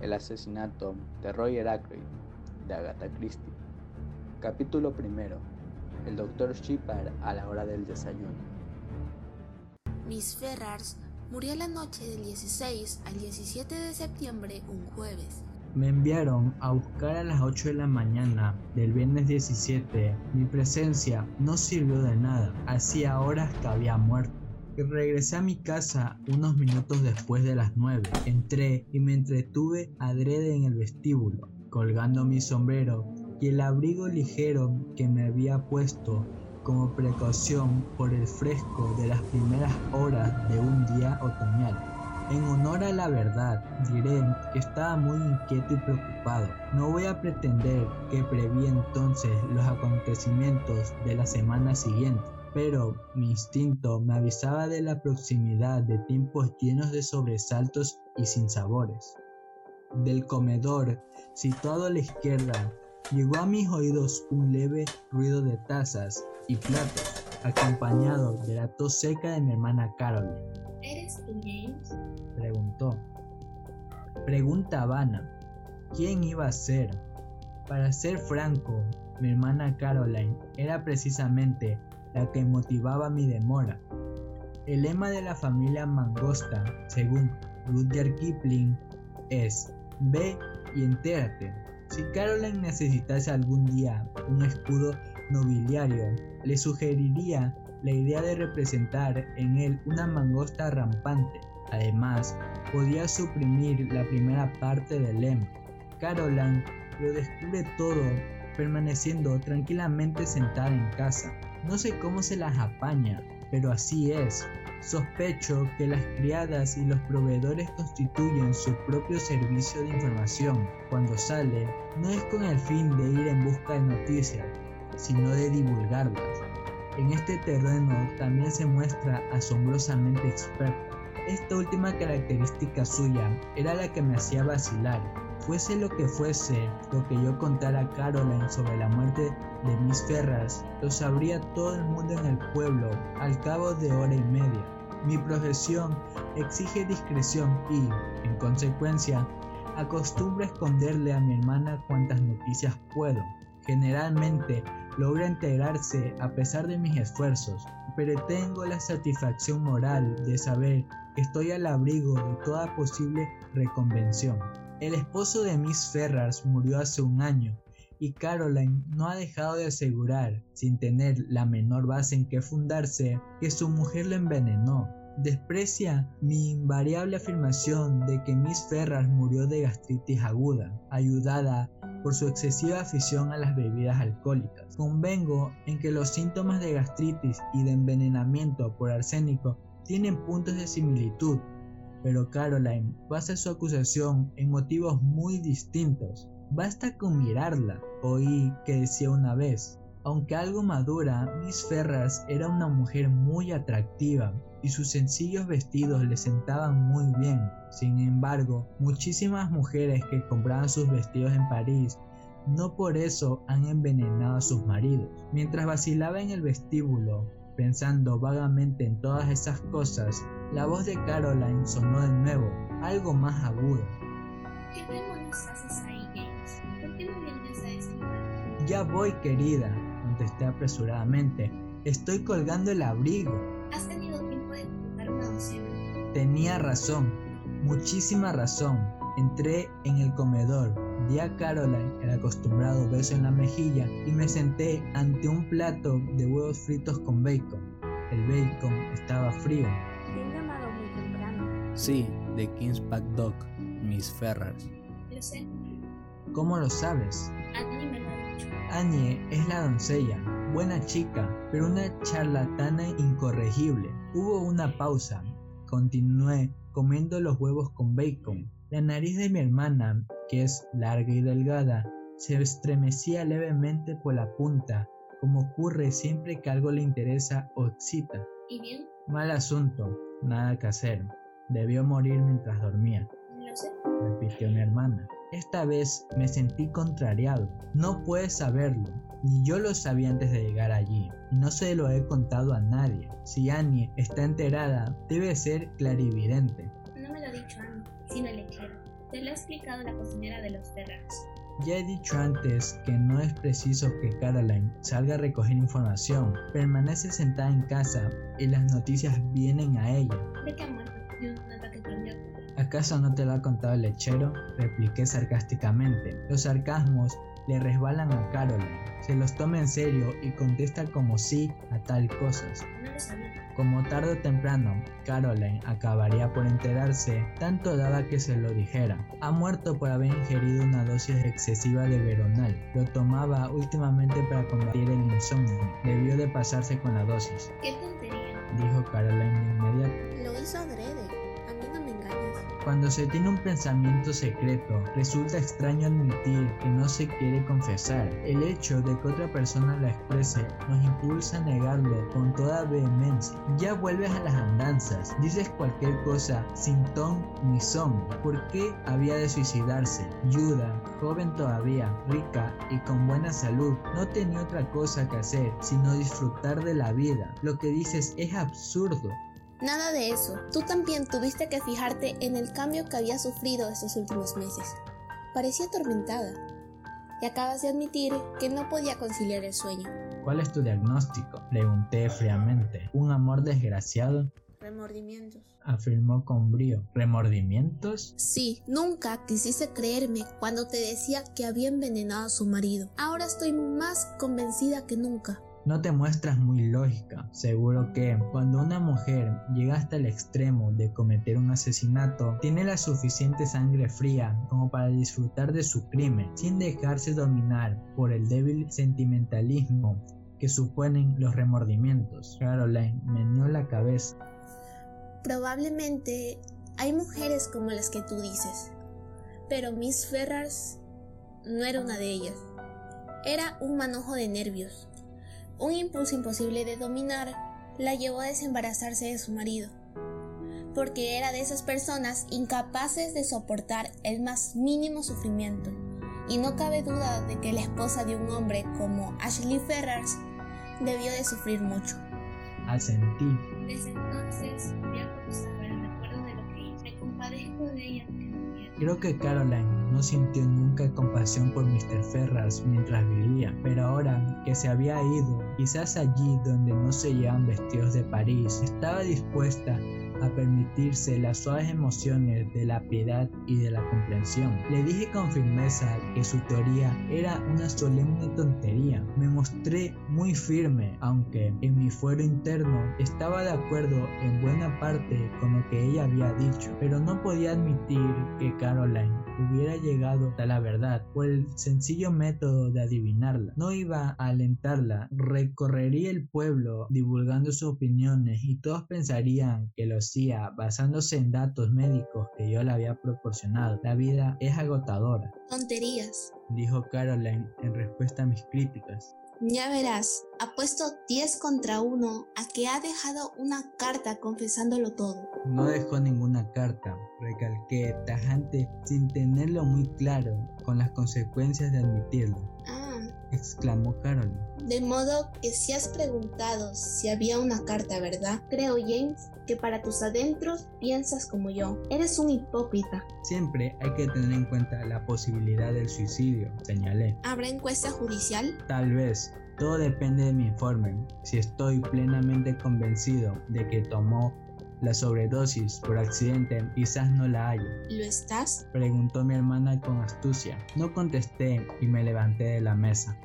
El asesinato de Roger Ackroyd de Agatha Christie. Capítulo primero. El doctor Shepard a la hora del desayuno. Miss Ferrars murió la noche del 16 al 17 de septiembre, un jueves. Me enviaron a buscar a las 8 de la mañana del viernes 17. Mi presencia no sirvió de nada. Hacía horas que había muerto. Regresé a mi casa unos minutos después de las 9. Entré y me entretuve adrede en el vestíbulo, colgando mi sombrero y el abrigo ligero que me había puesto como precaución por el fresco de las primeras horas de un día otoñal. En honor a la verdad, diré que estaba muy inquieto y preocupado. No voy a pretender que preví entonces los acontecimientos de la semana siguiente pero mi instinto me avisaba de la proximidad de tiempos llenos de sobresaltos y sinsabores. Del comedor, situado a la izquierda, llegó a mis oídos un leve ruido de tazas y platos, acompañado de la tos seca de mi hermana Caroline. ¿Eres tú, James? Preguntó. Pregunta vana. ¿Quién iba a ser? Para ser franco, mi hermana Caroline era precisamente la que motivaba mi demora. El lema de la familia Mangosta, según Rudyard Kipling, es Ve y entérate. Si Caroline necesitase algún día un escudo nobiliario, le sugeriría la idea de representar en él una mangosta rampante. Además, podía suprimir la primera parte del lema. Caroline lo descubre todo permaneciendo tranquilamente sentada en casa. No sé cómo se las apaña, pero así es. Sospecho que las criadas y los proveedores constituyen su propio servicio de información. Cuando sale, no es con el fin de ir en busca de noticias, sino de divulgarlas. En este terreno también se muestra asombrosamente experto. Esta última característica suya era la que me hacía vacilar Fuese lo que fuese lo que yo contara a Caroline sobre la muerte de Miss Ferras, lo sabría todo el mundo en el pueblo al cabo de hora y media. Mi profesión exige discreción y, en consecuencia, acostumbro a esconderle a mi hermana cuantas noticias puedo. Generalmente logra enterarse a pesar de mis esfuerzos, pero tengo la satisfacción moral de saber que estoy al abrigo de toda posible reconvención. El esposo de Miss Ferrars murió hace un año y Caroline no ha dejado de asegurar, sin tener la menor base en que fundarse, que su mujer lo envenenó. Desprecia mi invariable afirmación de que Miss Ferrars murió de gastritis aguda, ayudada por su excesiva afición a las bebidas alcohólicas. Convengo en que los síntomas de gastritis y de envenenamiento por arsénico tienen puntos de similitud, pero Caroline basa su acusación en motivos muy distintos. Basta con mirarla, oí que decía una vez. Aunque algo madura, Miss Ferrars era una mujer muy atractiva y sus sencillos vestidos le sentaban muy bien. Sin embargo, muchísimas mujeres que compraban sus vestidos en París no por eso han envenenado a sus maridos. Mientras vacilaba en el vestíbulo, pensando vagamente en todas esas cosas, la voz de Caroline sonó de nuevo, algo más aguda. ¿Qué demonios haces ahí, James? ¿Por qué no vienes a decirme? Ya voy, querida, contesté apresuradamente. Estoy colgando el abrigo. ¿Has tenido tiempo de contar una docena? Tenía razón, muchísima razón. Entré en el comedor, di a Caroline el acostumbrado beso en la mejilla y me senté ante un plato de huevos fritos con bacon. El bacon estaba frío Sí, de King's Pack Dog, Miss Ferrars. Lo sé. ¿Cómo lo sabes? Annie me lo ha dicho. Annie es la doncella, buena chica, pero una charlatana incorregible. Hubo una pausa. Continué comiendo los huevos con bacon. La nariz de mi hermana, que es larga y delgada, se estremecía levemente por la punta, como ocurre siempre que algo le interesa o excita. ¿Y bien? Mal asunto, nada que hacer. Debió morir mientras dormía, Lo sé. repitió mi hermana. Esta vez me sentí contrariado. No puedes saberlo, ni yo lo sabía antes de llegar allí, y no se lo he contado a nadie. Si Annie está enterada, debe ser clarividente. No me lo ha dicho Annie, sino el lechero. Te lo ha explicado la cocinera de los Ferrars. Ya he dicho antes que no es preciso que Caroline salga a recoger información, permanece sentada en casa y las noticias vienen a ella. ¿De que ha muerto? De un ataque cardíaco. ¿Acaso no te lo ha contado el lechero? Repliqué sarcásticamente. Los sarcasmos le resbalan a Caroline. Se los toma en serio y contesta como sí a tal cosas. No lo sabía. Como tarde o temprano, Caroline acabaría por enterarse, tanto daba que se lo dijera. Ha muerto por haber ingerido una dosis excesiva de veronal. Lo tomaba últimamente para combatir el insomnio. Debió de pasarse con la dosis, ¡Qué tontería! dijo Caroline de inmediato. Cuando se tiene un pensamiento secreto, resulta extraño admitir que no se quiere confesar. El hecho de que otra persona lo exprese nos impulsa a negarlo con toda vehemencia. Ya vuelves a las andanzas, dices cualquier cosa sin ton ni son. ¿Por qué había de suicidarse? Yuda, joven todavía, rica y con buena salud, no tenía otra cosa que hacer sino disfrutar de la vida. Lo que dices es absurdo. Nada de eso. Tú también tuviste que fijarte en el cambio que había sufrido estos últimos meses. Parecía atormentada. Y acabas de admitir que no podía conciliar el sueño. ¿Cuál es tu diagnóstico? Pregunté fríamente. ¿Un amor desgraciado? Remordimientos. afirmó con brío. ¿Remordimientos? Sí, nunca quisiste creerme cuando te decía que había envenenado a su marido. Ahora estoy más convencida que nunca. No te muestras muy lógica. Seguro que cuando una mujer llega hasta el extremo de cometer un asesinato, tiene la suficiente sangre fría como para disfrutar de su crimen, sin dejarse dominar por el débil sentimentalismo que suponen los remordimientos. Caroline meneó la cabeza. Probablemente hay mujeres como las que tú dices, pero Miss Ferrars no era una de ellas. Era un manojo de nervios. Un impulso imposible de dominar la llevó a desembarazarse de su marido, porque era de esas personas incapaces de soportar el más mínimo sufrimiento. Y no cabe duda de que la esposa de un hombre como Ashley Ferrars debió de sufrir mucho. Asentí. Desde entonces ha cruzado el recuerdo de lo que hice. Me compadezco de ella. Creo que Caroline no sintió nunca compasión por Mr. Ferrars mientras vivía, pero ahora que se había ido, quizás allí donde no se llevan vestidos de París, estaba dispuesta a permitirse las suaves emociones de la piedad y de la comprensión. Le dije con firmeza que su teoría era una solemne tontería. Me mostré muy firme, aunque en mi fuero interno estaba de acuerdo en buena parte con lo que ella había dicho, pero no podía admitir que Caroline hubiera llegado a la verdad por el sencillo método de adivinarla. No iba a alentarla, recorrería el pueblo divulgando sus opiniones y todos pensarían que lo hacía basándose en datos médicos que yo le había proporcionado. La vida es agotadora, Tonterías. dijo Caroline en respuesta a mis críticas. Ya verás, apuesto 10 contra 1 a que ha dejado una carta confesándolo todo. No dejó ninguna carta, recalqué tajante sin tenerlo muy claro con las consecuencias de admitirlo, Ah, exclamó Caroline. de modo que si has preguntado si había una carta, ¿verdad? Creo, James, que para tus adentros piensas como yo. Eres un hipócrita. Siempre hay que tener en cuenta la posibilidad del suicidio, señalé. ¿Habrá encuesta judicial? Tal vez, todo depende de mi informe. Si estoy plenamente convencido de que tomó la sobredosis por accidente, quizás no la haya. ¿Lo estás? Preguntó mi hermana con astucia. No contesté y me levanté de la mesa.